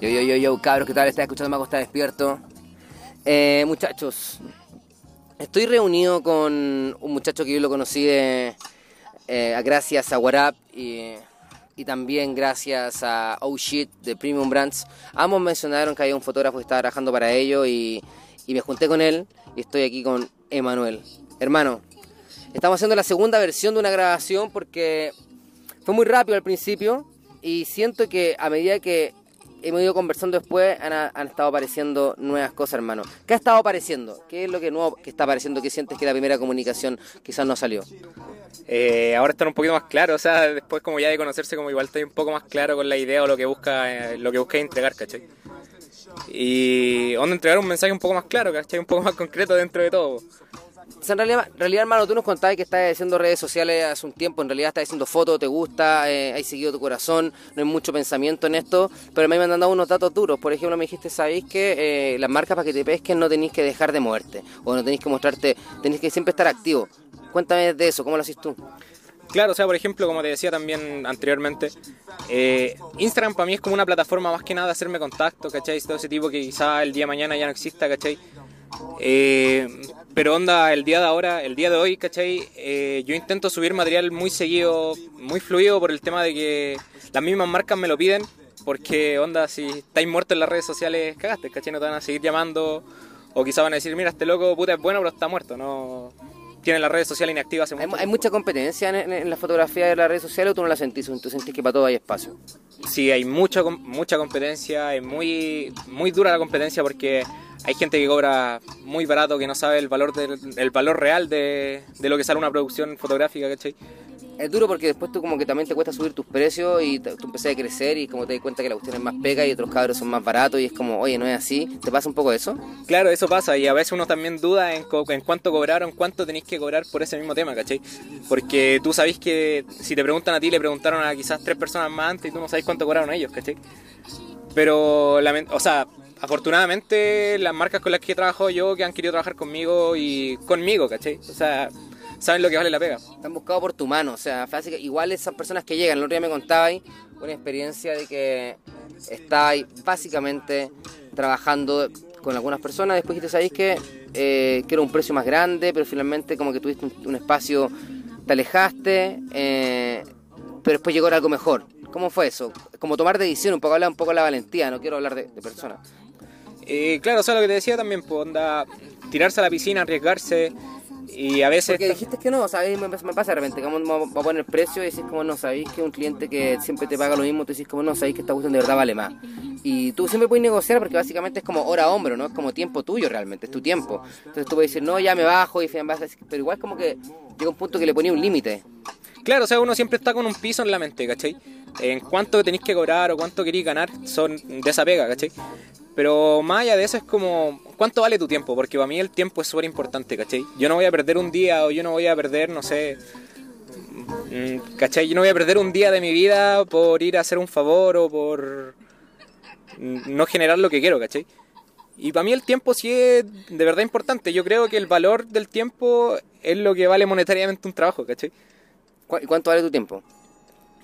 Yo, yo, yo, yo, cabros, ¿qué tal? ¿Estás escuchando Mago está despierto? Eh, muchachos, estoy reunido con un muchacho que yo lo conocí de, eh, gracias a Warap y, y, también gracias a Oh Shit de Premium Brands. Ambos mencionaron que había un fotógrafo que estaba trabajando para ello y, y me junté con él y estoy aquí con Emanuel. Hermano, estamos haciendo la segunda versión de una grabación porque fue muy rápido al principio y siento que a medida que hemos ido conversando después, han, estado apareciendo nuevas cosas, hermano. ¿Qué ha estado apareciendo? ¿Qué es lo que nuevo que está apareciendo que sientes que la primera comunicación quizás no salió? Eh, ahora están un poquito más claro, o sea, después como ya de conocerse, como igual estoy un poco más claro con la idea o lo que busca, eh, lo que busca entregar, ¿cachai? Y donde entregar un mensaje un poco más claro, ¿cachai? Un poco más concreto dentro de todo en realidad, realidad, hermano, tú nos contabas que estás haciendo redes sociales hace un tiempo, en realidad estás haciendo fotos, te gusta, eh, hay seguido tu corazón, no hay mucho pensamiento en esto, pero me han dado unos datos duros. Por ejemplo, me dijiste, ¿sabéis que eh, las marcas para que te pesquen no tenéis que dejar de moverte? O no tenéis que mostrarte, tenéis que siempre estar activo. Cuéntame de eso, ¿cómo lo haces tú? Claro, o sea, por ejemplo, como te decía también anteriormente, eh, Instagram para mí es como una plataforma más que nada de hacerme contacto, ¿cachai? Todo ese tipo que quizá el día de mañana ya no exista, ¿cachai? Eh, pero onda, el día de ahora, el día de hoy, ¿cachai? Eh, yo intento subir material muy seguido, muy fluido por el tema de que las mismas marcas me lo piden, porque onda, si estáis muertos en las redes sociales, cagaste, ¿cachai? No te van a seguir llamando, o quizá van a decir, mira, este loco puta es bueno, pero está muerto, no tiene las redes sociales inactivas hace ¿Hay, mucha competencia en, la fotografía de las redes sociales o tú no la sentís? ¿Tú sentís que para todo hay espacio? Sí, hay mucha, mucha competencia, es muy, muy dura la competencia porque hay gente que cobra muy barato, que no sabe el valor, del, valor real de, de, lo que sale una producción fotográfica, ¿cachai? Es duro porque después tú como que también te cuesta subir tus precios y tú empezás a crecer y como te das cuenta que la cuestión es más pega y otros cabros son más baratos y es como, oye, no es así. ¿Te pasa un poco eso? Claro, eso pasa y a veces uno también duda en, en cuánto cobraron, cuánto tenéis que cobrar por ese mismo tema, ¿cachai? Porque tú sabéis que si te preguntan a ti, le preguntaron a quizás tres personas más antes y tú no sabéis cuánto cobraron ellos, ¿cachai? Pero, o sea, afortunadamente las marcas con las que he trabajado yo que han querido trabajar conmigo y conmigo, ¿cachai? O sea, saben lo que vale la pega. Están buscados por tu mano, o sea, igual esas personas que llegan, el otro día me contabais una experiencia de que estáis básicamente trabajando con algunas personas, después que te sabéis que eh, quiero un precio más grande, pero finalmente como que tuviste un, espacio, te alejaste, eh, pero después llegó algo mejor. ¿Cómo fue eso? Como tomar decisión, un poco hablar un poco de la valentía, no quiero hablar de, de personas. Eh, claro, o sea, lo que te decía también, pues, onda, tirarse a la piscina, arriesgarse. Y a veces. Porque dijiste que no, ¿sabes? Me, pasa de repente, como va a poner precio y decís, como no, sabéis que un cliente que siempre te paga lo mismo, tú decís, como no, sabéis que esta cuestión de verdad vale más. Y tú siempre puedes negociar porque básicamente es como hora hombro, ¿no? Es como tiempo tuyo realmente, es tu tiempo. Entonces tú puedes decir, no, ya me bajo, y pero igual como que llega un punto que le ponía un límite. Claro, o sea, uno siempre está con un piso en la mente, ¿cachai? En cuánto tenéis que cobrar o cuánto queréis ganar son de esa pega, ¿cachai? Pero más allá de eso es como, ¿cuánto vale tu tiempo? Porque para mí el tiempo es súper importante, ¿cachai? Yo no voy a perder un día o yo no voy a perder, no sé, mm, ¿cachai? Yo no voy a perder un día de mi vida por ir a hacer un favor o por no generar lo que quiero, ¿cachai? Y para mí el tiempo sí es de verdad importante. Yo creo que el valor del tiempo es lo que vale monetariamente un trabajo, ¿cachai? ¿Cuánto vale tu tiempo?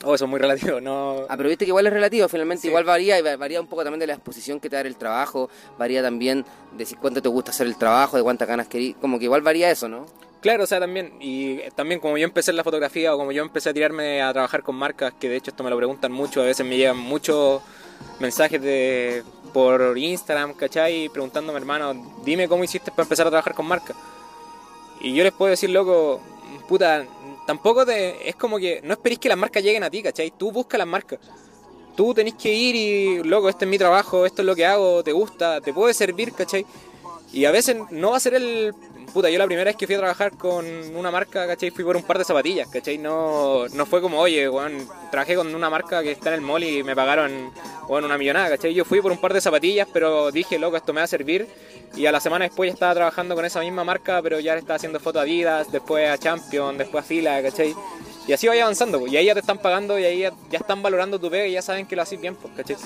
Oh, eso es muy relativo, no... Ah, pero viste que igual es relativo, finalmente igual varía, y varía un poco también de la exposición que te da el trabajo, varía también de si cuánto te gusta hacer el trabajo, de cuántas ganas querís, como que igual varía eso, ¿no? Claro, o sea, también, y también como yo empecé en la fotografía o como yo empecé a tirarme a trabajar con marcas, que de hecho esto me lo preguntan mucho, a veces me llegan muchos mensajes de por Instagram, ¿cachai? Preguntándome, hermano, dime cómo hiciste para empezar a trabajar con marcas. Y yo les puedo decir, loco, puta, tampoco te, es como que no esperéis que las marcas lleguen a ti, ¿cachai? Tú buscas las marcas. Tú tenés que ir y, loco, este es mi trabajo, esto es lo que hago, te gusta, te puede servir, ¿cachai? Y a veces no va a ser el... Puta, yo la primera vez que fui a trabajar con una marca, ¿cachai? Fui por un par de zapatillas, ¿cachai? No, no fue como, oye, bueno, trabajé con una marca que está en el mall y me pagaron, bueno, una millonada, ¿cachai? Yo fui por un par de zapatillas, pero dije, loco, esto me va a servir y a la semana después ya estaba trabajando con esa misma marca, pero ya estaba haciendo foto a Adidas, después a Champion, después a Fila, ¿cachai? Y así vaya avanzando, y ahí ya te están pagando y ahí ya, están valorando tu pega y ya saben que lo haces bien, pues, ¿cachai?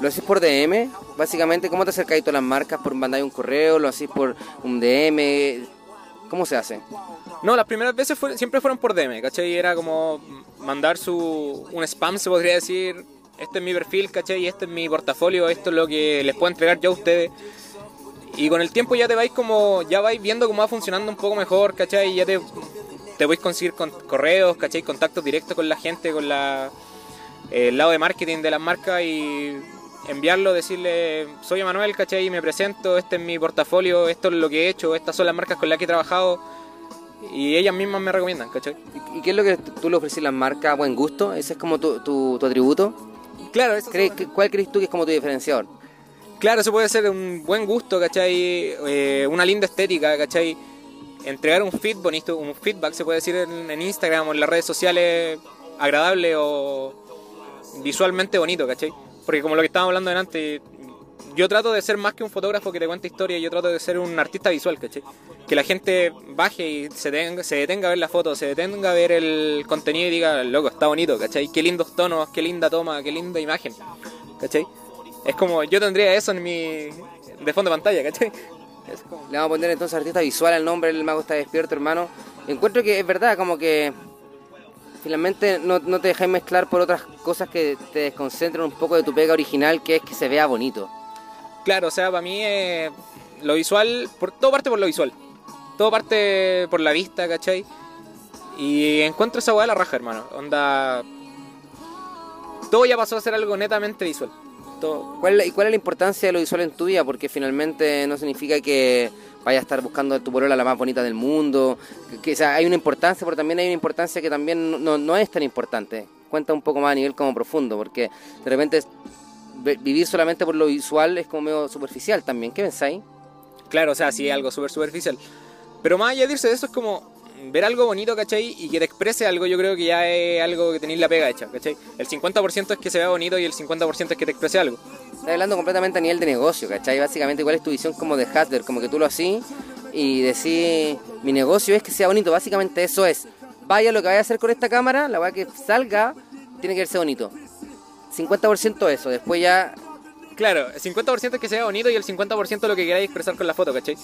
¿Lo haces por DM? Básicamente, ¿cómo te acercáis a las marcas? ¿Por mandar un correo? ¿Lo haces por un DM? ¿Cómo se hace? No, las primeras veces siempre fueron por DM, ¿cachai? Era como mandar su un spam, se podría decir, este es mi perfil, ¿cachai? Y este es mi portafolio, esto es lo que les puedo entregar yo a ustedes. Y con el tiempo ya te vais como, ya vais viendo cómo va funcionando un poco mejor, ¿cachai? Y ya te, te a conseguir con correos, ¿cachai? Contactos directos con la gente, con la, el lado de marketing de las marcas y enviarlo, decirle, soy Emanuel, ¿cachai? Me presento, este es mi portafolio, esto es lo que he hecho, estas son las marcas con las que he trabajado y ellas mismas me recomiendan, ¿cachai? ¿Y qué es lo que tú le ofreces a las marcas? ¿Buen gusto? ¿Ese es como tu, tu, atributo? Claro. ¿Cuál crees tú que es como tu diferenciador? Claro, eso puede ser un buen gusto, ¿cachai? Eh, una linda estética, ¿cachai? Entregar un feed bonito, un feedback, se puede decir en, en Instagram o en las redes sociales, agradable o visualmente bonito, ¿cachai? Porque como lo que estábamos hablando antes, yo trato de ser más que un fotógrafo que te cuenta historia, yo trato de ser un artista visual, ¿cachai? Que la gente baje y se, se detenga a ver la foto, se detenga a ver el contenido y diga, loco, está bonito, ¿cachai? Qué lindos tonos, qué linda toma, qué linda imagen, ¿cachai? Es como, yo tendría eso en mi... de fondo de pantalla, ¿cachai? Le vamos a poner entonces artista visual al nombre, el mago está despierto, hermano. Encuentro que es verdad, como que finalmente no, no te dejáis mezclar por otras cosas que te desconcentran un poco de tu pega original, que es que se vea bonito. Claro, o sea, para mí eh, lo visual, por, todo parte por lo visual. Todo parte por la vista, ¿cachai? Y encuentro esa weá de la raja, hermano. Onda. Todo ya pasó a ser algo netamente visual. ¿Cuál, ¿Y cuál es la importancia de lo visual en tu vida? Porque finalmente no significa que vaya a estar buscando tu polola la más bonita del mundo. Que, sea, hay una importancia, pero también hay una importancia que también no, no es tan importante. Cuenta un poco más a nivel como profundo, porque de repente vivir solamente por lo visual es como medio superficial también. ¿Qué pensáis? Claro, o sea, sí, algo súper superficial. Pero más allá de irse de eso es como ver algo bonito, ¿cachai? Y que te exprese algo, yo creo que ya es algo que tenéis la pega hecha, ¿cachai? El 50% es que se vea bonito y el 50% es que te exprese algo. Estás hablando completamente a nivel de negocio, ¿cachai? Básicamente, ¿cuál es tu visión como de Hasler? Como que tú lo así y decís, mi negocio es que sea bonito. Básicamente eso es. Vaya lo que vaya a hacer con esta cámara, la weá que salga, tiene que verse bonito. 50% eso, después ya... Claro, el 50% es que sea bonito y el 50% lo que queráis expresar con la foto, ¿cachai?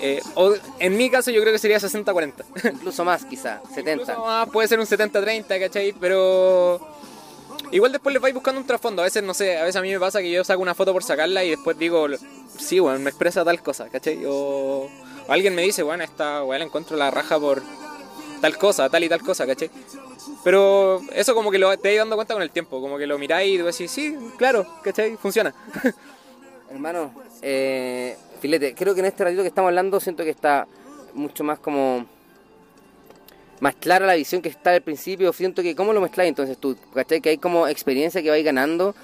Eh, o, en mi caso yo creo que sería 60-40. Incluso más quizá, 70. Incluso más, puede ser un 70-30, ¿cachai? Pero... Igual después les vais buscando un trasfondo. A veces, no sé, a veces a mí me pasa que yo saco una foto por sacarla y después digo, sí, bueno, me expresa tal cosa, ¿cachai? O, alguien me dice, bueno, esta weá la encuentro la raja por tal cosa, tal y tal cosa, ¿cachai? Pero eso como que lo te vais dando cuenta con el tiempo, como que lo miráis y decís, sí, claro, ¿cachai? Funciona. Hermano, eh, Filete, creo que en este ratito que estamos hablando siento que está mucho más como... Más clara la visión que está al principio, siento que cómo lo mezcláis entonces tú, ¿cachai? Que hay como experiencia que vais ganando,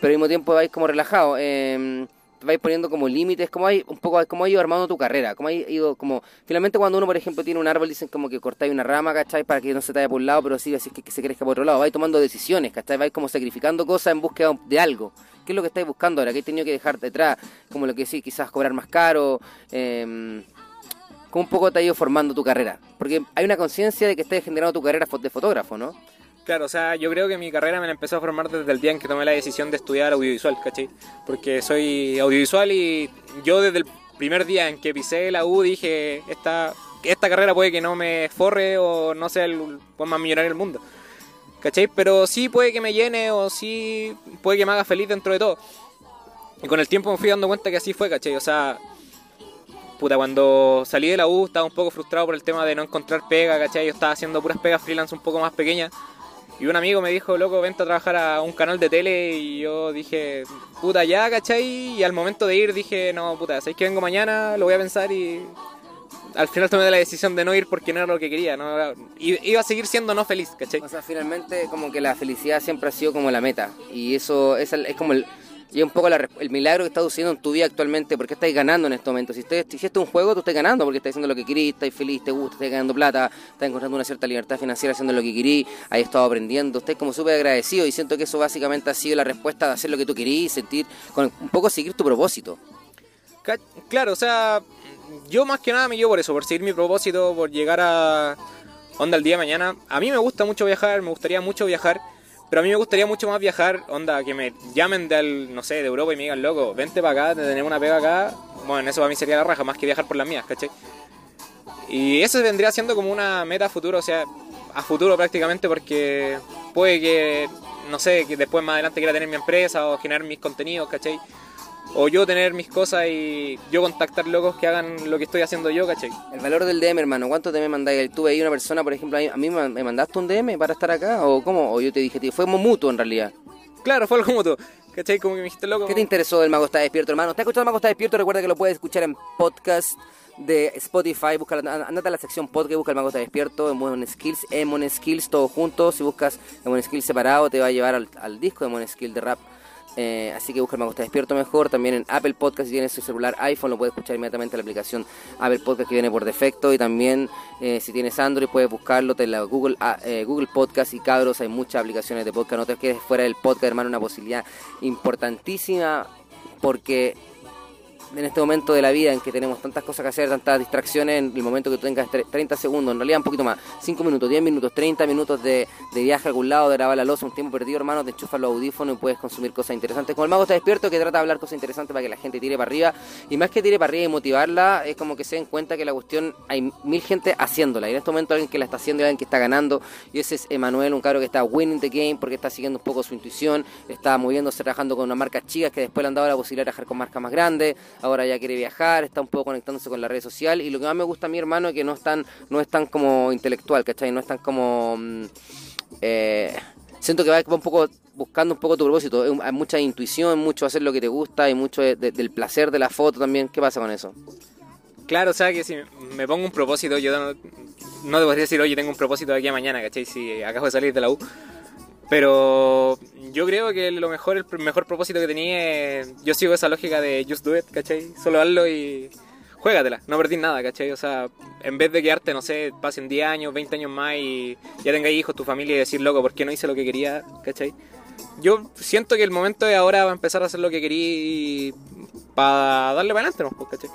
pero al mismo tiempo vais como relajado. Eh, vais poniendo como límites, como hay un poco como has ido armando tu carrera, como hay ido como finalmente cuando uno por ejemplo tiene un árbol dicen como que cortáis una rama, ¿cachai? Para que no se te vaya por un lado, pero sí así que, que se crezca por otro lado, vais tomando decisiones, ¿cachai? Vais como sacrificando cosas en búsqueda de algo. ¿Qué es lo que estáis buscando ahora? ¿Qué he tenido que dejar detrás? Como lo que sí, quizás cobrar más caro, eh, ¿Cómo un poco te ha ido formando tu carrera? Porque hay una conciencia de que estás generando tu carrera de fotógrafo, ¿no? Claro, o sea, yo creo que mi carrera me la empezó a formar desde el día en que tomé la decisión de estudiar audiovisual, ¿cachai? Porque soy audiovisual y yo desde el primer día en que pisé la U dije, esta, esta carrera puede que no me forre o no sea el más millonario del mundo, ¿cachai? Pero sí puede que me llene o sí puede que me haga feliz dentro de todo. Y con el tiempo me fui dando cuenta que así fue, ¿cachai? O sea, puta, cuando salí de la U estaba un poco frustrado por el tema de no encontrar pega, ¿cachai? Yo estaba haciendo puras pegas freelance un poco más pequeñas y un amigo me dijo, loco, vente a trabajar a un canal de tele. Y yo dije, puta, ya, ¿cachai? Y al momento de ir dije, no, puta, ¿sabes que vengo mañana? Lo voy a pensar y. Al final tomé la decisión de no ir porque no era lo que quería, ¿no? Iba a seguir siendo no feliz, ¿cachai? O sea, finalmente como que la felicidad siempre ha sido como la meta. Y eso es, es como el, y un poco el milagro que estás sucediendo en tu vida actualmente, porque estás ganando en este momento. Si, usted, si es un juego, tú estás ganando porque estás haciendo lo que querís, estás feliz, te gusta, estás ganando plata, estás encontrando una cierta libertad financiera haciendo lo que querís, has estado aprendiendo, estás como súper agradecido y siento que eso básicamente ha sido la respuesta de hacer lo que tú querís, sentir, con, un poco seguir tu propósito. Claro, o sea, yo más que nada me llevo por eso, por seguir mi propósito, por llegar a onda el día de mañana. A mí me gusta mucho viajar, me gustaría mucho viajar pero a mí me gustaría mucho más viajar, onda, que me llamen del, no sé, de Europa y me digan, loco, vente para acá, tenemos una pega acá. Bueno, eso para mí sería la raja, más que viajar por las mías, ¿cachai? Y eso vendría siendo como una meta futuro, o sea, a futuro prácticamente, porque puede que no sé, que después más adelante quiera tener mi empresa o generar mis contenidos, ¿cachai? O yo tener mis cosas y yo contactar locos que hagan lo que estoy haciendo yo, ¿cachai? El valor del DM, hermano, ¿cuánto DM mandáis? ¿Tú veías una persona, por ejemplo, a mí me mandaste un DM para estar acá? ¿O cómo? ¿O yo te dije, tío? Fue como mutuo en realidad. Claro, fue algo mutuo. ¿Cachai? Como que me dijiste loco. ¿Qué te interesó del Mago Está Despierto, hermano? ¿Te has escuchado el Mago Está Despierto? Recuerda que lo puedes escuchar en podcast de Spotify, busca, andate a la sección podcast, busca el Mago Está Despierto, en Mon Skills, en Mon Skills, todos juntos. Si buscas en Mon Skills separado, te va a llevar al, al disco de Mon Skills de rap eh, así que busca el Mago Está Despierto mejor. También en Apple Podcast, si tienes tu celular iPhone, lo puedes escuchar inmediatamente en la aplicación Apple Podcast que viene por defecto. Y también eh, si tienes Android, puedes buscarlo en la Google, ah, eh, Google Podcast y cabros. Hay muchas aplicaciones de podcast. No te quedes fuera del podcast, hermano. Una posibilidad importantísima porque en este momento de la vida en que tenemos tantas cosas que hacer, tantas distracciones, en el momento que tú tengas 30 segundos, en realidad un poquito más, 5 minutos, 10 minutos, 30 minutos de, viaje a algún lado, de grabar la losa, un tiempo perdido, hermano, te enchufas los audífonos y puedes consumir cosas interesantes. Como el mago está despierto, que trata de hablar cosas interesantes para que la gente tire para arriba, y más que tire para arriba y motivarla, es como que se den cuenta que la cuestión hay mil gente haciéndola, y en este momento alguien que la está haciendo y alguien que está ganando, y ese es Emanuel, un cabro que está winning the game porque está siguiendo un poco su intuición, está moviéndose, trabajando con unas marcas chicas que después le han dado la posibilidad de trabajar con marcas más grandes, ahora ya quiere viajar está un poco conectándose con la red social y lo que más me gusta a mi hermano es que no es tan, no es tan como intelectual, ¿cachai? No es tan como... Mm, eh, siento que va un poco buscando un poco tu propósito, hay mucha intuición, mucho hacer lo que te gusta y mucho del placer de la foto también, ¿qué pasa con eso? Claro, o sea que si me pongo un propósito, yo no, no debería decir, oye, tengo un propósito de aquí a mañana, ¿cachai? Si acabo de salir de la U. Pero yo creo que lo mejor, el mejor propósito que tenía yo sigo esa lógica de just do it, ¿cachai? Solo hazlo y juégatela, no perdís nada, ¿cachai? O sea, en vez de quedarte, no sé, pasen 10 años, 20 años más y ya tengáis hijos, tu familia y decir, loco, ¿por qué no hice lo que quería, ¿cachai? Yo siento que el momento de ahora va a empezar a hacer lo que quería para darle para adelante, ¿no? ¿cachai?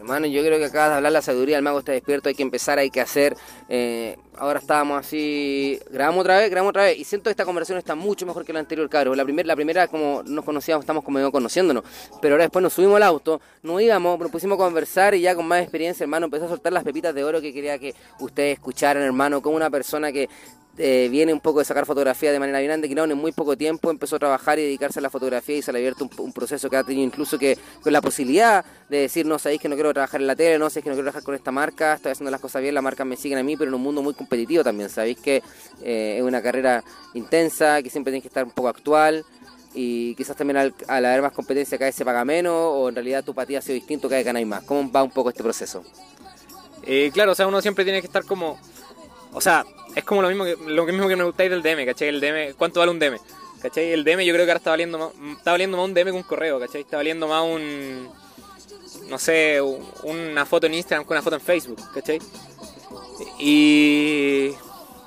Hermano, yo creo que acabas de hablar la sabiduría, el mago está despierto, hay que empezar, hay que hacer. Eh, ahora estábamos así, grabamos otra vez, grabamos otra vez, y siento que esta conversación está mucho mejor que la anterior, claro. La, primera la primera, como nos conocíamos, estamos como conociéndonos, pero ahora después nos subimos al auto, nos íbamos, nos pusimos a conversar y ya con más experiencia, hermano, empezó a soltar las pepitas de oro que quería que ustedes escucharan, hermano, como una persona que eh, viene un poco de sacar fotografía de manera que no, en muy poco tiempo empezó a trabajar y dedicarse a la fotografía y se le ha abierto un, proceso que ha tenido incluso que con la posibilidad de decir, no sabéis que no quiero trabajar en la tele, no sabéis que no quiero trabajar con esta marca, estoy haciendo las cosas bien, las marcas me siguen a mí, pero en un mundo muy competitivo también, sabéis que eh, es una carrera intensa, que siempre tienes que estar un poco actual y quizás también al, haber más competencia cada vez se paga menos o en realidad tu patía ha sido distinto, cada vez ganáis más. ¿Cómo va un poco este proceso? Eh, claro, o sea, uno siempre tiene que estar como o sea, es como lo mismo que, lo mismo que me gustáis del DM, ¿cachai? El DM, ¿cuánto vale un DM? ¿Cachai? El DM yo creo que ahora está valiendo más, está valiendo más un DM que un correo, ¿cachai? Está valiendo más un, no sé, una foto en Instagram que una foto en Facebook, ¿cachai? Y...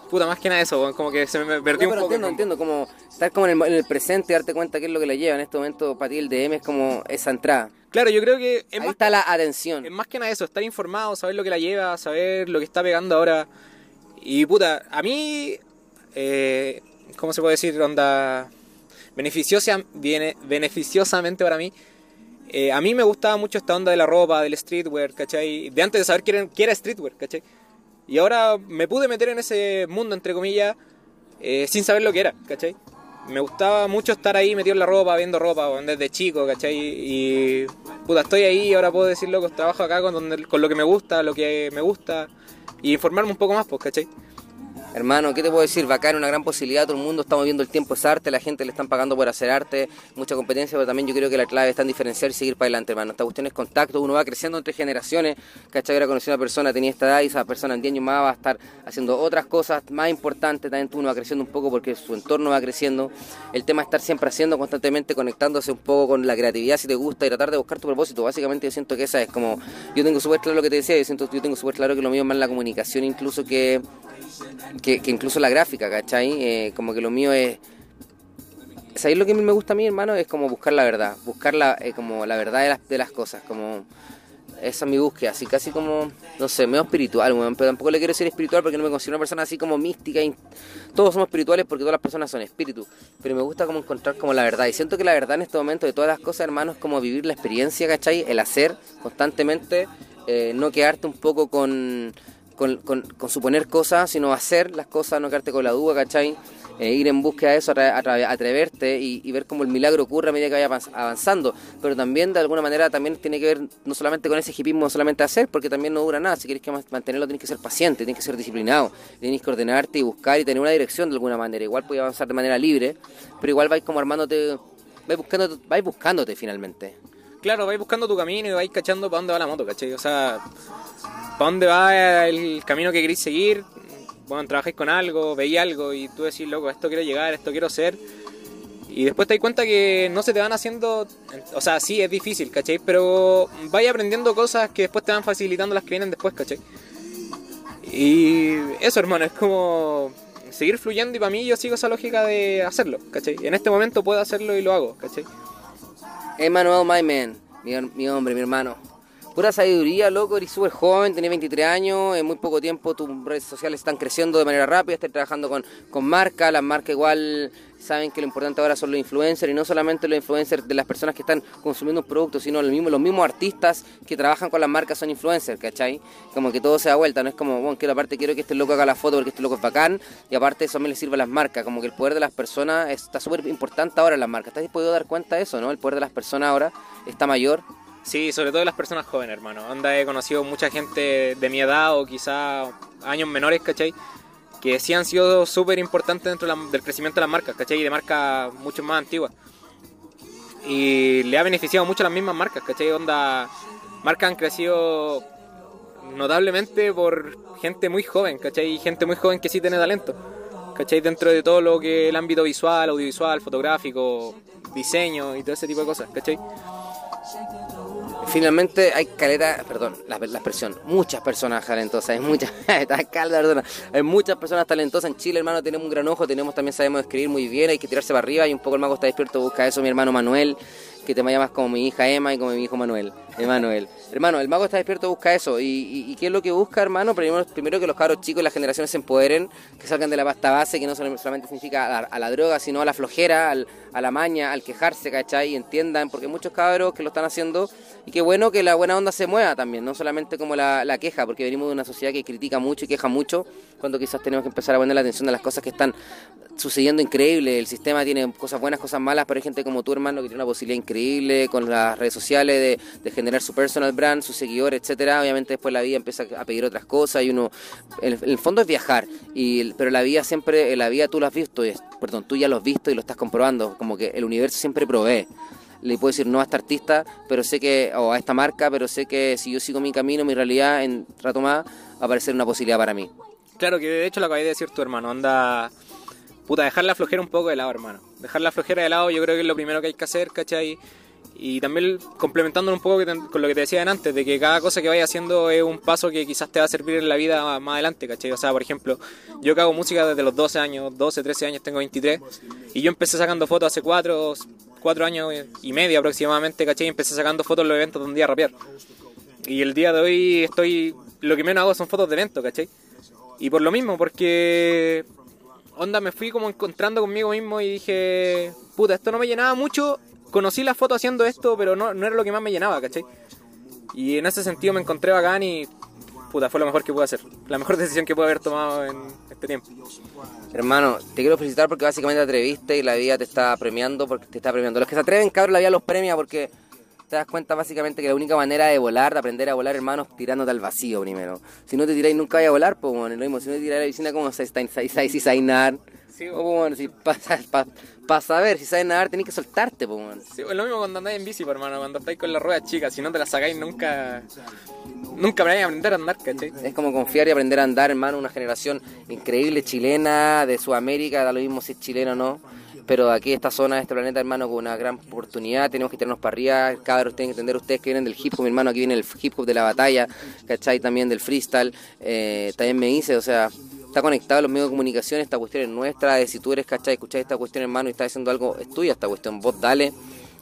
Puta, más que nada eso, como que se me perdió un poco. Entiendo, entiendo, como estar como en el, presente, darte cuenta qué es lo que le lleva. En este momento, para ti el DM es como esa entrada. Claro, yo creo que... Ahí está la atención. Es más que nada eso, estar informado, saber lo que la lleva, saber lo que está pegando ahora y puta, a mí, eh, ¿cómo se puede decir? Onda, beneficiosa, viene, beneficiosamente para mí. Eh, a mí me gustaba mucho esta onda de la ropa, del streetwear, ¿cachai? De antes de saber qué era, streetwear, ¿cachai? Y ahora me pude meter en ese mundo, entre comillas, eh, sin saber lo que era, ¿cachai? Me gustaba mucho estar ahí metido en la ropa, viendo ropa, desde chico, ¿cachai? Puta, estoy ahí y ahora puedo decir, loco, trabajo acá con, donde, con lo que me gusta, lo que me gusta y informarme un poco más, pues, ¿cachai? Hermano, ¿qué te puedo decir? Bacán, una gran posibilidad, todo el mundo estamos viendo el tiempo es arte, la gente le están pagando por hacer arte, mucha competencia, pero también yo creo que la clave está en diferenciar y seguir para adelante, hermano. Esta cuestión es contacto, uno va creciendo entre generaciones, ¿cachai? Ahora conocí a una persona, tenía esta edad y esa persona en 10 años más va a estar haciendo otras cosas más importantes, también uno va creciendo un poco porque su entorno va creciendo. El tema es estar siempre haciendo, constantemente conectándose un poco con la creatividad si te gusta y tratar de buscar tu propósito. Básicamente yo siento que esa es como, yo tengo súper claro lo que te decía, yo, siento, yo tengo súper claro que lo mío es más la comunicación incluso que que, incluso la gráfica, ¿cachai? Eh, como que lo mío es... ¿Sabéis lo que me gusta a mí, hermano? Es como buscar la verdad, buscar la, eh, como la verdad de las, de las cosas, como... Esa es mi búsqueda, así casi como, no sé, medio espiritual, pero tampoco le quiero decir espiritual porque no me considero una persona así como mística. Y todos somos espirituales porque todas las personas son espíritus, pero me gusta como encontrar como la verdad. Y siento que la verdad en este momento de todas las cosas, hermano, es como vivir la experiencia, ¿cachai? El hacer constantemente, eh, no quedarte un poco con con, con, con suponer cosas, sino hacer las cosas, no quedarte con la duda, ¿cachai? Eh, ir en búsqueda de eso, atreverte y, y ver cómo el milagro ocurre a medida que vaya avanz- avanzando. Pero también, de alguna manera, también tiene que ver no solamente con ese hipismo, solamente hacer, porque también no dura nada. Si quieres que man- mantenerlo, tienes que ser paciente, tienes que ser disciplinado, tienes que ordenarte y buscar y tener una dirección de alguna manera. Igual puedes avanzar de manera libre, pero igual vais como armándote, vais buscándote, vais buscándote finalmente. Claro, vais buscando tu camino y vais cachando para dónde va la moto, ¿cachai? O sea, para dónde va el camino que queréis seguir. Bueno, trabajáis con algo, veis algo y tú decís, loco, esto quiero llegar, esto quiero ser. Y después te das cuenta que no se te van haciendo. O sea, sí, es difícil, ¿cachai? Pero vais aprendiendo cosas que después te van facilitando las que vienen después, ¿cachai? Y eso, hermano, es como seguir fluyendo y para mí yo sigo esa lógica de hacerlo, ¿cachai? En este momento puedo hacerlo y lo hago, ¿cachai? Emmanuel, my man, mi, hombre, mi hermano. Pura sabiduría, loco, eres súper joven, tenés 23 años, en muy poco tiempo tus redes sociales están creciendo de manera rápida, estás trabajando con, con marcas, las marcas igual saben que lo importante ahora son los influencers y no solamente los influencers de las personas que están consumiendo un producto, sino los mismos, los mismos artistas que trabajan con las marcas son influencers, ¿cachai? Como que todo se da vuelta, no es como, bueno, quiero aparte quiero que este loco haga la foto porque este loco es bacán y aparte eso también le sirve a las marcas, como que el poder de las personas está súper importante ahora en las marcas, ¿te has podido dar cuenta de eso, no? El poder de las personas ahora está mayor. Sí, sobre todo de las personas jóvenes, hermano. Onda, he conocido mucha gente de mi edad o quizá años menores, ¿cachai? Que sí han sido súper importantes dentro del crecimiento de las marcas, ¿cachai? Y de marcas mucho más antiguas. Y le ha beneficiado mucho a las mismas marcas, ¿cachai? Onda, marcas han crecido notablemente por gente muy joven, ¿cachai? Gente muy joven que sí tiene talento, ¿cachai? Dentro de todo lo que el ámbito visual, audiovisual, fotográfico, diseño y todo ese tipo de cosas, ¿cachai? Finalmente hay caleta, perdón, la, la expresión, muchas personas talentosas, hay muchas, está calda, perdona, hay muchas personas talentosas en Chile, hermano, tenemos un gran ojo, tenemos también sabemos escribir muy bien, hay que tirarse para arriba y un poco el mago está despierto, busca eso, mi hermano Manuel, que te me llamas como mi hija Emma y como mi hijo Manuel, Emanuel. Hermano, el mago está despierto, busca eso, y, y- ¿qué es lo que busca, hermano? Primero, que los cabros chicos y las generaciones se empoderen, que salgan de la pasta base, que no sol- solamente significa a la droga, sino a la flojera, al- a la maña, al quejarse, ¿cachai? Y entiendan, porque hay muchos cabros que lo están haciendo y qué bueno que la buena onda se mueva también, no solamente como la, la queja, porque venimos de una sociedad que critica mucho y queja mucho, cuando quizás tenemos que empezar a poner la atención a las cosas que están sucediendo increíble. El sistema tiene cosas buenas, cosas malas, pero hay gente como tu hermano que tiene una posibilidad increíble con las redes sociales de, generar su personal brand, sus seguidores, etcétera. Obviamente después la vida empieza a pedir otras cosas y uno, el, el fondo es viajar, y, pero la vida siempre, la vida tú lo has visto, y perdón, tú ya lo has visto y lo estás comprobando, como que el universo siempre provee le puedo decir no a este artista, pero sé que, o a esta marca, pero sé que si yo sigo mi camino, mi realidad, en rato más, va a aparecer una posibilidad para mí. Claro, que de hecho lo acabé de decir tu hermano, anda... Puta, dejar la flojera un poco de lado, hermano. Dejar la flojera de lado yo creo que es lo primero que hay que hacer, ¿cachai? Y también complementándolo un poco con lo que te decían antes, de que cada cosa que vayas haciendo es un paso que quizás te va a servir en la vida más adelante, ¿cachai? O sea, por ejemplo, yo que hago música desde los 12 años, 12, 13 años, tengo 23, y yo empecé sacando fotos hace 4, 4 años y medio aproximadamente, ¿cachai? Y empecé sacando fotos en los eventos donde iba a rapear. Y el día de hoy estoy, lo que menos hago son fotos de evento, ¿cachai? Y por lo mismo, porque onda me fui como encontrando conmigo mismo y dije, puta, esto no me llenaba mucho, conocí la foto haciendo esto, pero no, no era lo que más me llenaba, ¿cachai? Y en ese sentido me encontré bacán y puta, fue lo mejor que pude hacer, la mejor decisión que pude haber tomado en este tiempo. Hermano, te quiero felicitar porque básicamente te atreviste y la vida te está premiando porque te está premiando. Los que se atreven, cabrón, la vida los premia porque te das cuenta básicamente que la única manera de volar, de aprender a volar, hermano, es tirándote al vacío primero. Si no te tiráis nunca vais a volar, pues bueno, es lo mismo. Si no te tiráis a la piscina, ¿cómo sabes si sabes nadar? Sí, O, bueno, si para saber si sabes nadar tenés que soltarte, pues bueno. Sí, es lo mismo cuando andáis en bici, pues, hermano, cuando estáis con la rueda chica, si no te la sacáis nunca, nunca vais a aprender a andar, ¿cachai? Es como confiar y aprender a andar, hermano, una generación increíble chilena, de Sudamérica, da lo mismo si es chileno o no. Pero aquí esta zona, este planeta, hermano, con una gran oportunidad, tenemos que tirarnos para arriba, cabros, tienen que entender ustedes que vienen del hip hop, mi hermano, aquí viene el hip hop de la batalla, ¿cachai? También del freestyle, eh, también me dice, o sea, está conectado a los medios de comunicación, esta cuestión es nuestra, de si tú eres, ¿cachai? Escuchás esta cuestión, hermano, y estás haciendo algo, es tuya esta cuestión, vos dale,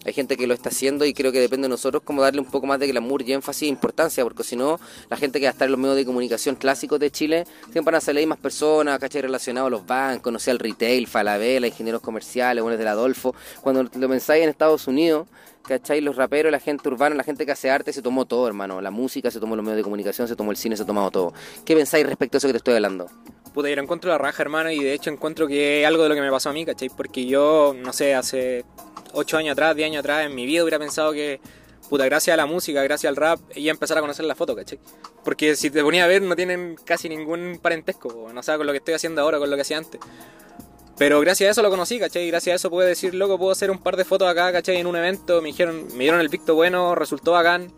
hay gente que lo está haciendo y creo que depende de nosotros como darle un poco más de glamour y énfasis e importancia, porque si no, la gente que va a estar en los medios de comunicación clásicos de Chile, siempre van a salir más personas, ¿cachai? Relacionados a los bancos, no sé, al retail, Falabella, ingenieros comerciales, buenos del Adolfo. Cuando lo pensáis en Estados Unidos, ¿cachai? Los raperos, la gente urbana, la gente que hace arte, se tomó todo, hermano. La música, se tomó los medios de comunicación, se tomó el cine, se tomó todo. ¿Qué pensáis respecto a eso que te estoy hablando? Puta, yo encuentro la raja, hermano, y de hecho encuentro que es algo de lo que me pasó a mí, ¿cachai? Porque yo, no sé, hace 8 años atrás, 10 años atrás, en mi vida hubiera pensado que, puta, gracias a la música, gracias al rap, iba a empezar a conocer la foto, ¿cachai? Porque si te ponía a ver, no tienen casi ningún parentesco, no sé, con lo que estoy haciendo ahora, con lo que hacía antes. Pero gracias a eso lo conocí, ¿cachai? Gracias a eso pude decir, loco, puedo hacer un par de fotos acá, ¿cachai? En un evento, me dijeron, me dieron el victo bueno, resultó bacán.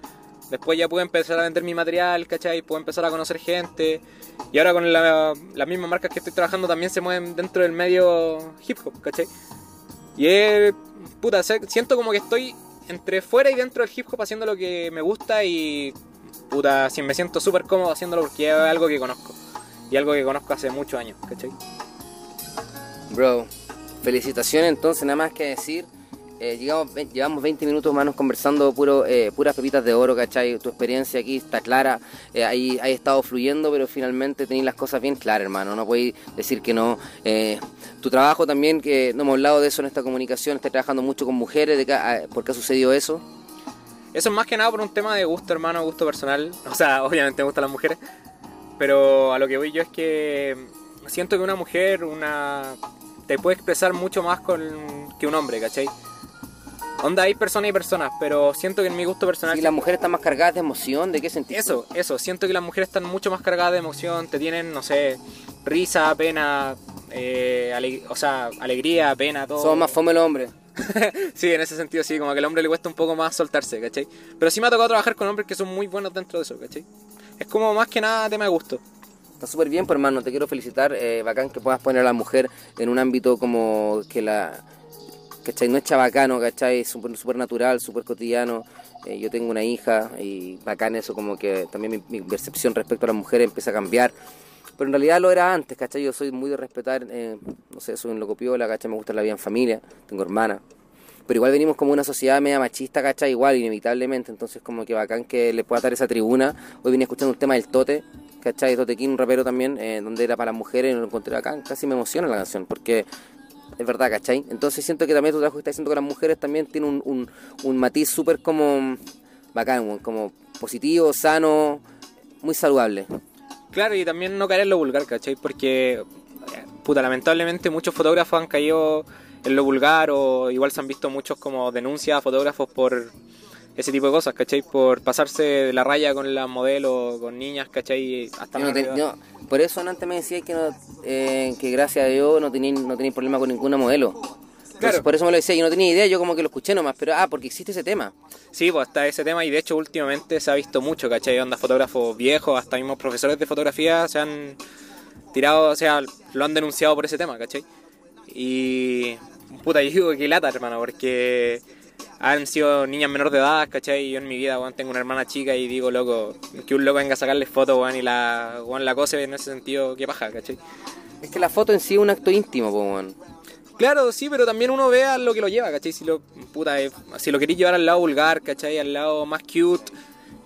Después ya pude empezar a vender mi material, ¿cachai? Pude empezar a conocer gente. Y ahora con las mismas marcas que estoy trabajando también se mueven dentro del medio hip hop, ¿cachai? Y es, puta, siento como que estoy entre fuera y dentro del hip hop haciendo lo que me gusta y, puta, si me siento súper cómodo haciéndolo porque es algo que conozco. Y algo que conozco hace muchos años, ¿cachai? Bro, felicitaciones entonces, nada más que decir. Eh, llevamos 20 minutos más conversando puro, eh, puras pepitas de oro, ¿cachai? Tu experiencia aquí está clara, eh, ahí ha estado fluyendo, pero finalmente tenéis las cosas bien claras, hermano. No podéis decir que no. Eh, tu trabajo también, que no hemos hablado de eso en esta comunicación, estás trabajando mucho con mujeres, de ah, ¿por qué ha sucedido eso? Eso es más que nada por un tema de gusto, hermano, gusto personal. O sea, obviamente me gustan las mujeres, pero a lo que voy yo es que siento que una mujer, una te puede expresar mucho más con, que un hombre, ¿cachai? Onda, hay personas y personas, pero siento que en mi gusto personal... ¿Y las mujeres están más cargadas de emoción? ¿De qué sentido? Eso, eso. Siento que las mujeres están mucho más cargadas de emoción. Te tienen, no sé, risa, pena, eh, o sea, alegría, pena, todo. Somos más fome los hombres. sí, en ese sentido sí, como que al hombre le cuesta un poco más soltarse, ¿cachai? Pero sí me ha tocado trabajar con hombres que son muy buenos dentro de eso, ¿cachai? Es como más que nada tema de gusto. Está súper bien, pues hermano, te quiero felicitar. Eh, bacán que puedas poner a la mujer en un ámbito como que la ¿cachai? No es chabacano, ¿cachai? Súper super natural, súper cotidiano. Eh, yo tengo una hija y bacán eso, como que también mi, percepción respecto a las mujeres empieza a cambiar. Pero en realidad lo era antes, ¿cachai? Yo soy muy de respetar, eh, no sé, soy un locopiola, ¿cachai? Me gusta la vida en familia, tengo hermana. Pero igual venimos como una sociedad media machista, ¿cachai? Igual, inevitablemente. Entonces, como que bacán que le pueda dar esa tribuna. Hoy vine escuchando un tema del Tote, ¿cachai? Tote King, un rapero también, eh, donde era para las mujeres y lo encontré bacán. Casi me emociona la canción, porque es verdad, ¿cachai? Entonces siento que también tu trabajo que estás haciendo con las mujeres también tiene un, un, un matiz súper como bacán, como positivo, sano, muy saludable. Claro, y también no caer en lo vulgar, ¿cachai? Porque, puta, lamentablemente muchos fotógrafos han caído en lo vulgar o igual se han visto muchos como denuncias a fotógrafos por ese tipo de cosas, ¿cachai? Por pasarse de la raya con las modelos, con niñas, ¿cachai? Hasta no por eso antes me decía que, no, eh, que gracias a Dios no tenía no tenía problema con ninguna modelo. Claro. Por eso me lo decía, yo no tenía idea, yo como que lo escuché nomás, pero ah, porque existe ese tema. Sí, pues está ese tema y de hecho últimamente se ha visto mucho, ¿cachai? Onda fotógrafos viejos, hasta mismos profesores de fotografía se han tirado, o sea, lo han denunciado por ese tema, ¿cachai? Y puta, yo digo que lata, hermano, porque han sido niñas menores de edad, ¿cachai? Yo en mi vida, tengo una hermana chica y digo, loco, que un loco venga a sacarle fotos, weón, y la, weón, la cose en ese sentido, qué paja, ¿cachai? Es que la foto en sí es un acto íntimo, weón. Claro, sí, pero también uno vea lo que lo lleva, ¿cachai? Si lo, puta, eh, si lo queréis llevar al lado vulgar, ¿cachai? Al lado más cute,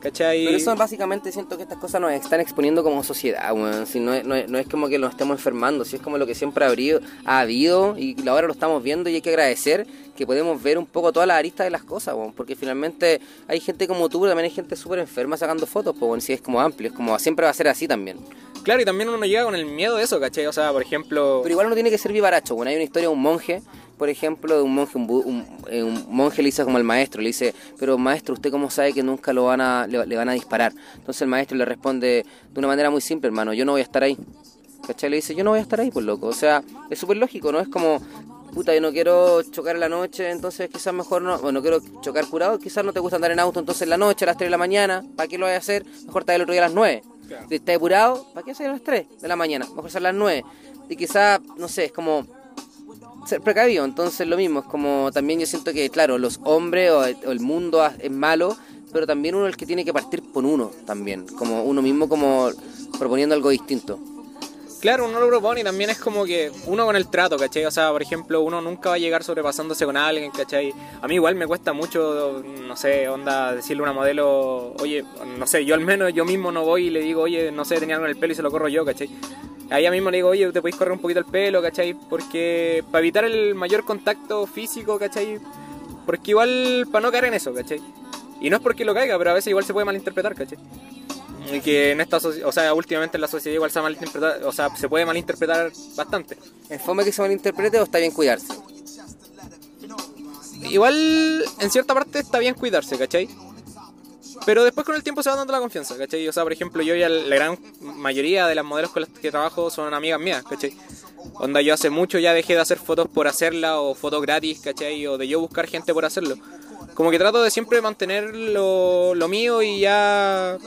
¿cachai? Pero eso básicamente siento que estas cosas nos están exponiendo como sociedad, weón. Si no, es, no, no, es, como que nos estemos enfermando, si es como lo que siempre ha habido, ha habido y ahora lo estamos viendo y hay que agradecer que podemos ver un poco todas las aristas de las cosas, porque finalmente hay gente como tú, pero también hay gente súper enferma sacando fotos, pues bueno, si es como amplio, es como siempre va a ser así también. Claro, y también uno llega con el miedo de eso, ¿cachai? O sea, por ejemplo... Pero igual uno tiene que ser vivaracho, bueno, hay una historia de un monje, por ejemplo, de un monje, un, eh, un, monje le dice como al maestro, le dice, pero maestro, ¿usted cómo sabe que nunca lo van a, le, le van a disparar? Entonces el maestro le responde de una manera muy simple, hermano, yo no voy a estar ahí. ¿Cachai? Le dice, yo no voy a estar ahí, pues loco. O sea, es súper lógico, ¿no? Es como, puta, yo no quiero chocar en la noche, entonces quizás mejor no, bueno, quiero chocar curado, quizás no te gusta andar en auto, entonces en la noche, a las 3 de la mañana, ¿para qué lo voy a hacer? Mejor estar el otro día a las 9. Si estás apurado, ¿para qué hacer a las 3 de la mañana? Mejor ser a las 9. Y quizás, no sé, es como ser precavido, entonces lo mismo, es como también yo siento que, claro, los hombres o el, mundo es malo, pero también uno es el que tiene que partir por uno también, como uno mismo como proponiendo algo distinto. Claro, uno lo propone y también es como que uno con el trato, ¿cachai? O sea, por ejemplo, uno nunca va a llegar sobrepasándose con alguien, ¿cachai? A mí igual me cuesta mucho, no sé, onda, decirle a una modelo, oye, no sé, yo al menos yo mismo no voy y le digo, oye, no sé, tenía algo en el pelo y se lo corro yo, ¿cachai? A ella mismo le digo, oye, te podéis correr un poquito el pelo, ¿cachai? Porque para evitar el mayor contacto físico, ¿cachai? Porque igual, para no caer en eso, ¿cachai? Y no es porque lo caiga, pero a veces igual se puede malinterpretar, ¿cachai? Y que en esta o sea, últimamente en la sociedad igual se malinterpreta, o sea, se puede malinterpretar bastante. ¿Es fome que se malinterprete o está bien cuidarse? Igual, en cierta parte está bien cuidarse, ¿cachai? Pero después con el tiempo se va dando la confianza, ¿cachai? O sea, por ejemplo, yo ya la gran mayoría de las modelos con las que trabajo son amigas mías, ¿cachai? Onda, yo hace mucho ya dejé de hacer fotos por hacerla o fotos gratis, ¿cachai? O de yo buscar gente por hacerlo. Como que trato de siempre mantener lo, lo mío y ya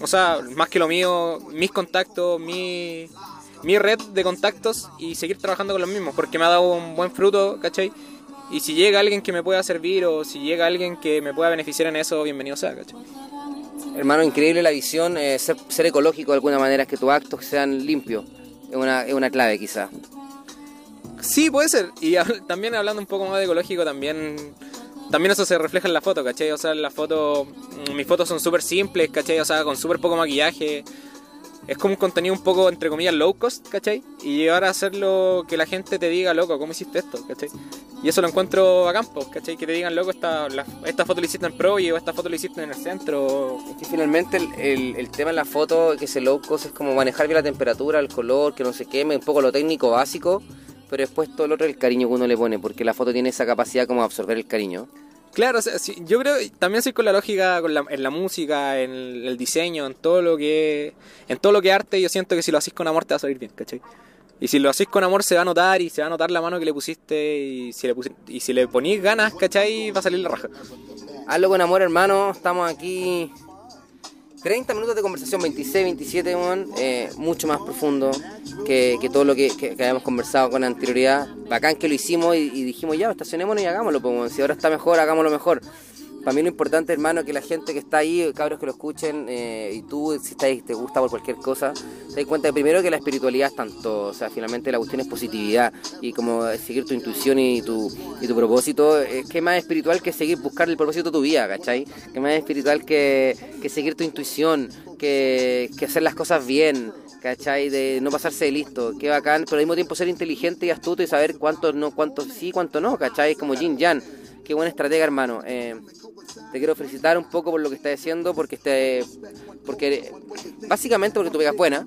o sea, más que lo mío, mis contactos, mi, mi red de contactos y seguir trabajando con los mismos, porque me ha dado un buen fruto, ¿cachai? Y si llega alguien que me pueda servir o si llega alguien que me pueda beneficiar en eso, bienvenido sea, ¿cachai? Hermano, increíble la visión, eh, ser, ecológico de alguna manera, que tus actos sean limpios, es una, es una clave quizá. Sí, puede ser. Y también hablando un poco más de ecológico, también también eso se refleja en la foto, ¿cachai? O sea, en la foto, mm, mis fotos son súper simples, ¿cachai? O sea, con súper poco maquillaje. Es como un contenido un poco, entre comillas, low cost, ¿cachai? Y llegar a hacerlo que la gente te diga, loco, ¿cómo hiciste esto? ¿cachai? Y eso lo encuentro a campo, ¿cachai? Que te digan, loco, esta, esta foto la hiciste en Pro y esta foto la hiciste en el centro. Es que finalmente el, el, tema en la foto, que ese low cost, es como manejar bien la temperatura, el color, que no se queme, un poco lo técnico básico pero después todo lo otro el cariño que uno le pone, porque la foto tiene esa capacidad como de absorber el cariño. Claro, yo creo, también soy con la lógica con la, en la música, en el, diseño, en todo lo que en todo lo que arte, yo siento que si lo haces con amor te va a salir bien, ¿cachai? Y si lo haces con amor se va a notar y se va a notar la mano que le pusiste y si le, y si le ponís ganas, ¿cachai? Va a salir la raja. Hazlo con amor, hermano. Estamos aquí 30 minutos de conversación, 26, 27, eh, mucho más profundo que, todo lo que, habíamos conversado con anterioridad. Bacán que lo hicimos y, dijimos, ya, estacionémonos y hagámoslo. Pues, si ahora está mejor, hagámoslo mejor. Para mí lo importante, hermano, que la gente que está ahí, cabros que lo escuchen, eh, y tú, si te gusta por cualquier cosa, te das cuenta primero que la espiritualidad es tanto, o sea, finalmente la cuestión es positividad, y como seguir tu intuición y tu, y tu propósito, es que más espiritual que seguir buscar el propósito de tu vida, ¿cachai? Que más espiritual que, que seguir tu intuición, que, que hacer las cosas bien, ¿cachai? De no pasarse de listo, qué bacán, pero al mismo tiempo ser inteligente y astuto y saber cuánto no, cuánto sí, cuánto no, ¿cachai? Como Jin Jan, qué buena estratega, hermano. Eh, te quiero felicitar un poco por lo que estás haciendo, porque este, porque básicamente porque tu pega es buena,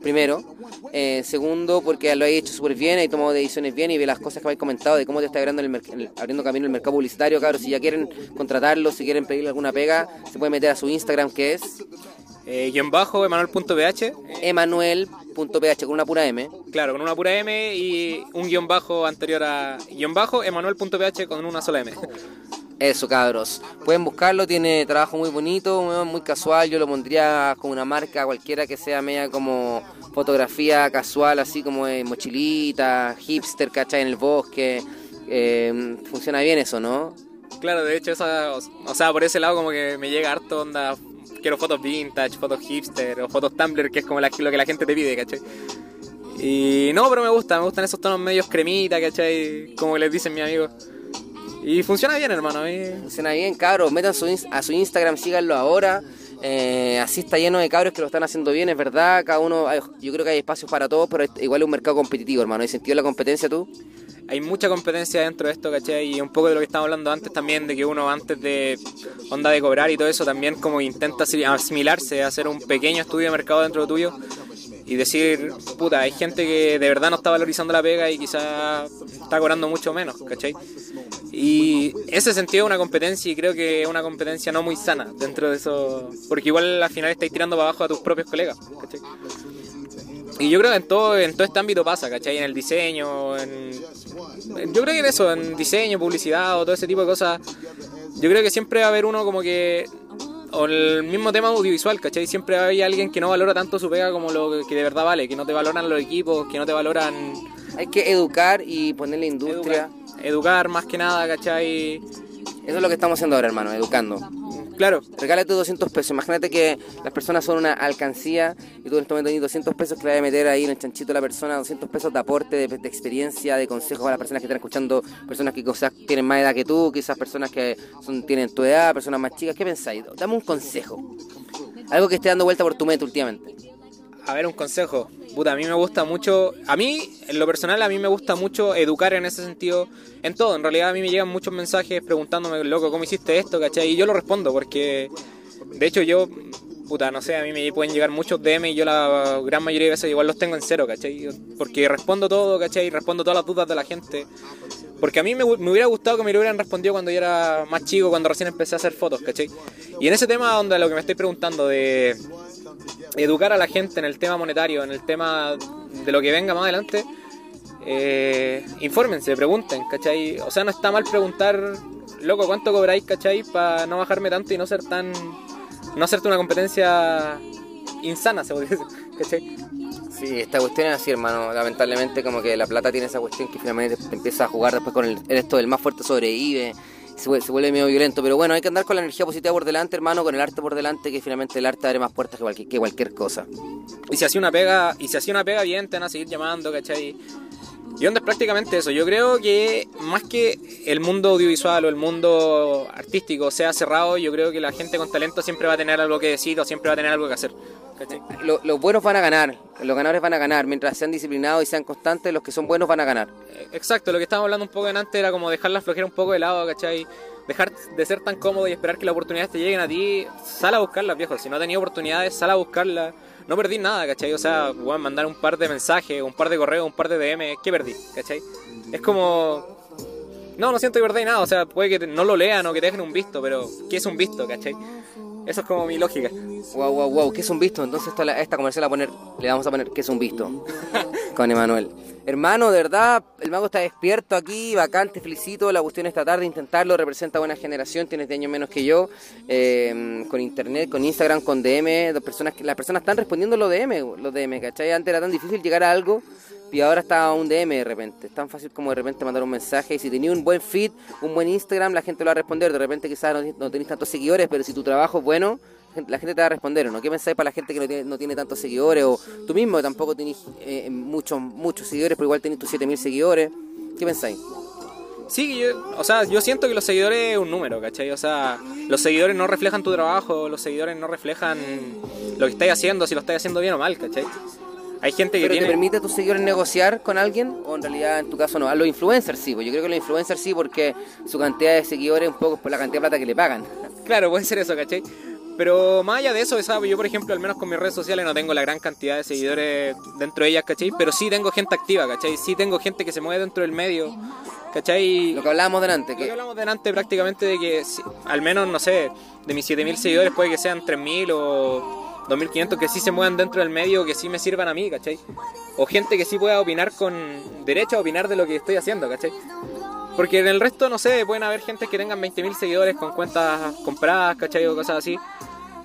primero. Eh, segundo, porque lo has hecho súper bien, has tomado decisiones bien y ve las cosas que habéis comentado de cómo te está abriendo, el, abriendo camino el mercado publicitario. Claro, si ya quieren contratarlo, si quieren pedirle alguna pega, se puede meter a su Instagram que es... Eh, guion bajo, emanuel.ph. Emanuel.ph con una pura M. Claro, con una pura M y un guion bajo anterior a guion bajo, emanuel.ph con una sola M. Eso, cabros. Pueden buscarlo, tiene trabajo muy bonito, muy casual. Yo lo pondría con una marca cualquiera que sea media como fotografía casual, así como de mochilita, hipster, ¿cachai? En el bosque. Eh, funciona bien eso, ¿no? Claro, de hecho, esa, o sea, por ese lado como que me llega harto onda. Quiero fotos vintage, fotos hipster o fotos Tumblr, que es como lo que la gente te pide, ¿cachai? Y no, pero me gusta, me gustan esos tonos medios cremita, ¿cachai? Como les dicen mis amigos. Y funciona bien, hermano. Funciona bien, cabros. Metan a su Instagram, síganlo ahora. Eh, así está lleno de cabros que lo están haciendo bien, es verdad. Cada uno, yo creo que hay espacios para todos, pero igual es un mercado competitivo, hermano. ¿Hay sentido la competencia tú? Hay mucha competencia dentro de esto, ¿cachai? Y un poco de lo que estamos hablando antes también, de que uno antes de onda de cobrar y todo eso, también como intenta asimilarse, hacer un pequeño estudio de mercado dentro de tuyo y decir, puta, hay gente que de verdad no está valorizando la pega y quizá está cobrando mucho menos, ¿cachai? Y ese sentido es una competencia y creo que es una competencia no muy sana dentro de eso, porque igual al final estáis tirando para abajo a tus propios colegas, ¿cachai? Y yo creo que en todo, en todo este ámbito pasa, ¿cachai? En el diseño, en... Yo creo que en eso, en diseño, publicidad o todo ese tipo de cosas, yo creo que siempre va a haber uno como que o el mismo tema audiovisual, ¿cachai? Siempre hay alguien que no valora tanto su pega como lo que de verdad vale, que no te valoran los equipos, que no te valoran... Hay que educar y ponerle industria. Educar, más que nada, ¿cachai? Eso es lo que estamos haciendo ahora, hermano, educando. Claro. Regálate 200 pesos. Imagínate que las personas son una alcancía y tú en este momento tienes 200 pesos que le vas a meter ahí en el chanchito a la persona, 200 pesos de aporte, de, experiencia, de consejos a las personas que están escuchando, personas que tienen más edad que tú, quizás personas que son, tienen tu edad, personas más chicas. ¿Qué pensáis? Dame un consejo. Algo que esté dando vuelta por tu mente últimamente. A ver, un consejo. Puta, a mí me gusta mucho. A mí, en lo personal, a mí me gusta mucho educar en ese sentido. En todo, en realidad, a mí me llegan muchos mensajes preguntándome, loco, ¿cómo hiciste esto? ¿cachai? Y yo lo respondo porque. De hecho, yo. Puta, no sé, a mí me pueden llegar muchos DM y yo la gran mayoría de veces igual los tengo en cero, ¿cachai? Porque respondo todo, ¿cachai? Respondo todas las dudas de la gente. Porque a mí me, me, hubiera gustado que me lo hubieran respondido cuando yo era más chico, cuando recién empecé a hacer fotos, ¿cachai? Y en ese tema donde lo que me estoy preguntando de educar a la gente en el tema monetario, en el tema de lo que venga más adelante, eh, infórmense, pregunten, ¿cachai? O sea, no está mal preguntar, loco, ¿cuánto cobráis, cachai? Para no bajarme tanto y no ser tan. no hacerte una competencia insana, se podría decir, ¿cachai? Sí, esta cuestión es así, hermano. Lamentablemente, como que la plata tiene esa cuestión que finalmente te empieza a jugar después con el, esto del más fuerte sobrevive se vuelve, medio violento. Pero bueno, hay que andar con la energía positiva por delante, hermano, con el arte por delante, que finalmente el arte abre más puertas que cualquier, que cualquier cosa. Y si hacía una pega, y si hacía una pega bien, te van a seguir llamando, ¿cachai? Y onda es prácticamente eso. Yo creo que más que el mundo audiovisual o el mundo artístico sea cerrado, yo creo que la gente con talento siempre va a tener algo que decir o siempre va a tener algo que hacer. Los, los buenos van a ganar, los ganadores van a ganar. Mientras sean disciplinados y sean constantes, los que son buenos van a ganar. Eh, exacto, lo que estábamos hablando un poco antes era como dejar la flojera un poco de lado, ¿cachai? Dejar de ser tan cómodo y esperar que las oportunidades te lleguen a ti. Sal a buscarlas, viejo. Si no tenías oportunidades, sal a buscarlas no perdí nada, ¿cachai? O sea, bueno, mandar un par de mensajes, un par de correos, un par de DM, ¿qué perdí? ¿cachai? Es como... No, no siento que perdí nada, o sea, puede que no lo lean o que te dejen un visto, pero ¿qué es un visto, cachai? Eso es como mi lógica. Wow, wow, wow, ¿qué es un visto? Entonces esta, esta comercial a poner, le vamos a poner ¿qué es un visto? Con Emanuel. Hermano, de verdad, el mago está despierto aquí, bacán, te felicito. La cuestión esta tarde, intentarlo, representa buena generación, tienes de años menos que yo. Eh, con internet, con Instagram, con DM, las personas, las personas están respondiendo los DM, los DM, ¿cachai? Antes era tan difícil llegar a algo y ahora está un DM de repente. Es tan fácil como de repente mandar un mensaje. Y si tenía un buen feed, un buen Instagram, la gente lo va a responder. De repente quizás no, no tenéis tantos seguidores, pero si tu trabajo es bueno, la gente te va a responder, ¿no? ¿Qué pensáis para la gente que no tiene, no tiene tantos seguidores? O tú mismo tampoco tenés eh, muchos, muchos seguidores, pero igual tenés tus 7000 seguidores. ¿Qué pensáis? Sí, yo, o sea, yo siento que los seguidores es un número, ¿cachai? O sea, los seguidores no reflejan tu trabajo, los seguidores no reflejan lo que estáis haciendo, si lo estáis haciendo bien o mal, ¿cachai? Hay gente que ¿Pero tiene... te permite a tus seguidores negociar con alguien? ¿O en realidad en tu caso no? A los influencers sí, pues yo creo que los influencers sí porque su cantidad de seguidores un poco por la cantidad de plata que le pagan. Claro, puede ser eso, ¿cachai? Pero más allá de eso, ¿sabes? yo por ejemplo, al menos con mis redes sociales no tengo la gran cantidad de seguidores dentro de ellas, ¿cachai? Pero sí tengo gente activa, ¿cachai? Sí tengo gente que se mueve dentro del medio, ¿cachai? Lo que hablábamos delante. Lo que hablábamos delante prácticamente de que al menos, no sé, de mis 7.000 seguidores puede que sean 3.000 o 2.500 que sí se muevan dentro del medio, que sí me sirvan a mí, ¿cachai? O gente que sí pueda opinar con derecho a opinar de lo que estoy haciendo, ¿cachai? Porque en el resto, no sé, pueden haber gente que tengan 20.000 seguidores con cuentas compradas, ¿cachai? O cosas así.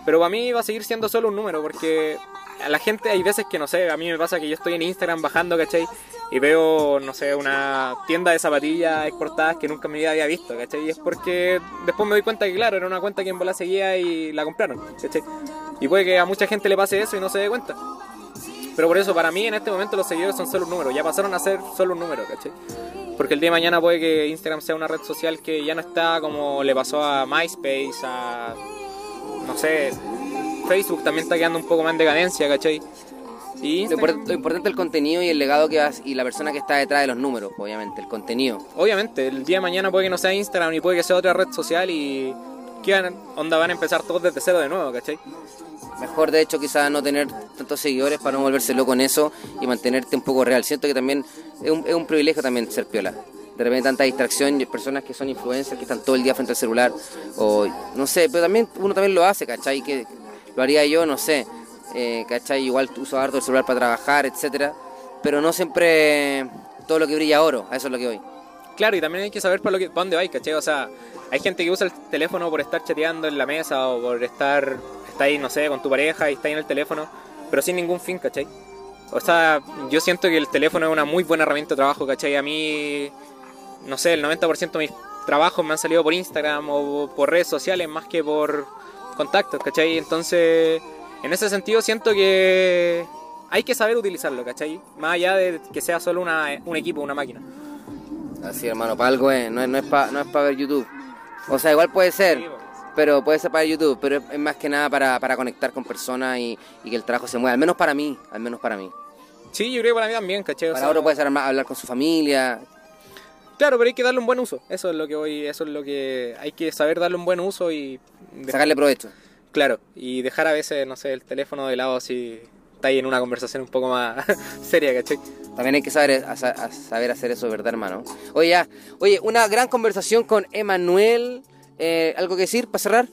Pero para mí va a seguir siendo solo un número, porque a la gente hay veces que, no sé, a mí me pasa que yo estoy en Instagram bajando, ¿cachai? Y veo, no sé, una tienda de zapatillas exportadas que nunca en mi vida había visto, ¿cachai? Y es porque después me doy cuenta que, claro, era una cuenta que en bola seguía y la compraron, ¿cachai? Y puede que a mucha gente le pase eso y no se dé cuenta. Pero por eso, para mí en este momento los seguidores son solo un número, ya pasaron a ser solo un número, ¿cachai? Porque el día de mañana puede que Instagram sea una red social que ya no está como le pasó a MySpace, a no sé, Facebook también está quedando un poco más en decadencia, ¿cachai? Y lo, importante es el contenido y el legado que vas y la persona que está detrás de los números, obviamente, el contenido. Obviamente, el día de mañana puede que no sea Instagram y puede que sea otra red social y ¿qué onda van a empezar todos desde cero de nuevo, ¿cachai? Mejor de hecho quizás no tener tantos seguidores para no volverse loco en eso y mantenerte un poco real. Siento que también es un, es un privilegio también ser piola de repente tanta distracción, y personas que son influencers, que están todo el día frente al celular, o no sé, pero también uno también lo hace, ¿cachai? Que lo haría yo, no sé, eh, ¿cachai? Igual uso harto el celular para trabajar, etcétera, pero no siempre todo lo que brilla oro, a eso es lo que voy. Claro, y también hay que saber para, lo que, para dónde vais, ¿cachai? O sea, hay gente que usa el teléfono por estar chateando en la mesa o por estar, está ahí, no sé, con tu pareja y está ahí en el teléfono, pero sin ningún fin, ¿cachai? O sea, yo siento que el teléfono es una muy buena herramienta de trabajo, ¿cachai? A mí no sé, el 90% de mis trabajos me han salido por Instagram o por redes sociales más que por contactos, ¿cachai? Entonces, en ese sentido siento que hay que saber utilizarlo, ¿cachai? Más allá de que sea solo una, un equipo, una máquina. Así, hermano, para algo es, no es, no es para no es pa ver YouTube. O sea, igual puede ser, pero puede ser para YouTube, pero es, es más que nada para, para conectar con personas y, y que el trabajo se mueva, al menos para mí, al menos para mí. Sí, yo creo que para mí también, ¿cachai? O Para sea, otro puede ser hablar con su familia, Claro, pero hay que darle un buen uso. Eso es lo que voy, eso es lo que hay que saber darle un buen uso y sacarle provecho. claro, y dejar a veces, no sé, el teléfono de lado si está ahí en una conversación un poco más seria, ¿cachai? También hay que saber, a- a saber hacer eso, ¿verdad, hermano? Oye, ya. Oye, una gran conversación con Emanuel. Eh, ¿Algo que decir para cerrar?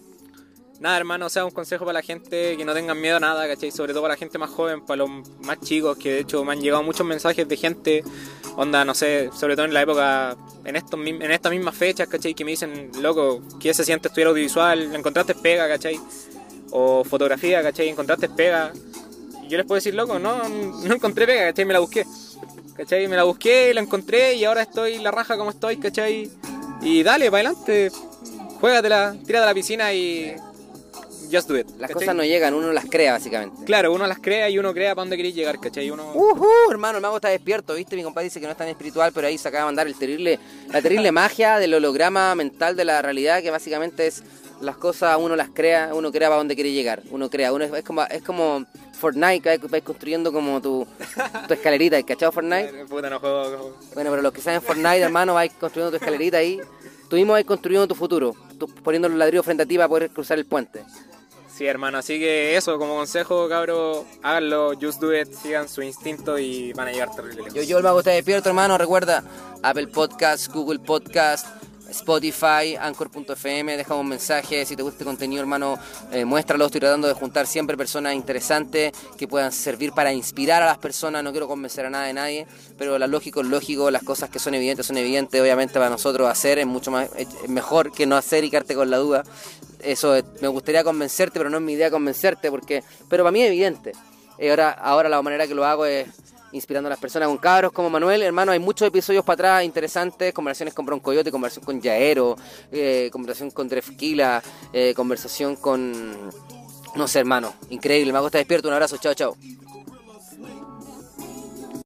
Nada, hermano, o sea, un consejo para la gente que no tengan miedo a nada, ¿cachai? Sobre todo para la gente más joven, para los más chicos, que de hecho me han llegado muchos mensajes de gente, onda, no sé, sobre todo en la época, en estos en estas mismas fechas, ¿cachai? Que me dicen, loco, ¿qué se siente estudiar audiovisual? ¿Encontraste pega, ¿cachai? O fotografía, ¿cachai? ¿Encontraste pega? Y yo les puedo decir, loco, no, no encontré pega, ¿cachai? Me la busqué. ¿Cachai? Me la busqué, la encontré y ahora estoy la raja como estoy, ¿cachai? Y dale, para adelante, juégatela, tírate a la piscina y just do it. Las ¿cachai? cosas no llegan, uno las crea, básicamente. Claro, uno las crea y uno crea para dónde queréis llegar, ¿cachai? Uno... Ujú, hermano, el mago está despierto, ¿viste? Mi compadre dice que no es tan espiritual, pero ahí se acaba de mandar el terrible, la terrible magia del holograma mental de la realidad, que básicamente es las cosas, uno las crea, uno crea para dónde quiere llegar, uno crea, uno es, es como, es como Fortnite, que vais- vais construyendo como tu, tu escalerita, ¿cachado Fortnite? Puta, no juego. Bueno, pero los que saben Fortnite, hermano, vais construyendo tu escalerita ahí, tú mismo vais construyendo tu futuro, tú poniendo los ladrillos frente a ti para poder cruzar el puente. Sí, hermano, así que eso, como consejo, cabro, háganlo, just do it, sigan su instinto y van a llegar terrible lejos. Yo, yo el mago está despierto, hermano. Recuerda Apple Podcast, Google Podcast, Spotify, Anchor.fm. Dejamos un mensaje. Si te gusta este contenido, hermano, eh, muéstralo. Estoy tratando de juntar siempre personas interesantes que puedan servir para inspirar a las personas. No quiero convencer a nada de nadie, pero lo lógico es lógico. Las cosas que son evidentes son evidentes. Obviamente, para nosotros hacer es mucho más es mejor que no hacer y quedarte con la duda. Eso eh, me gustaría convencerte, pero no es mi idea convencerte, porque pero para mí es evidente. Eh, ahora, ahora la manera que lo hago es inspirando a las personas con cabros como Manuel. Hermano, hay muchos episodios para atrás interesantes, conversaciones con Broncoyote, conversación con Yaero, eh, conversación con Drefkila, eh, conversación con... No sé, hermano, increíble. Me estar despierto. Un abrazo, chao, chao.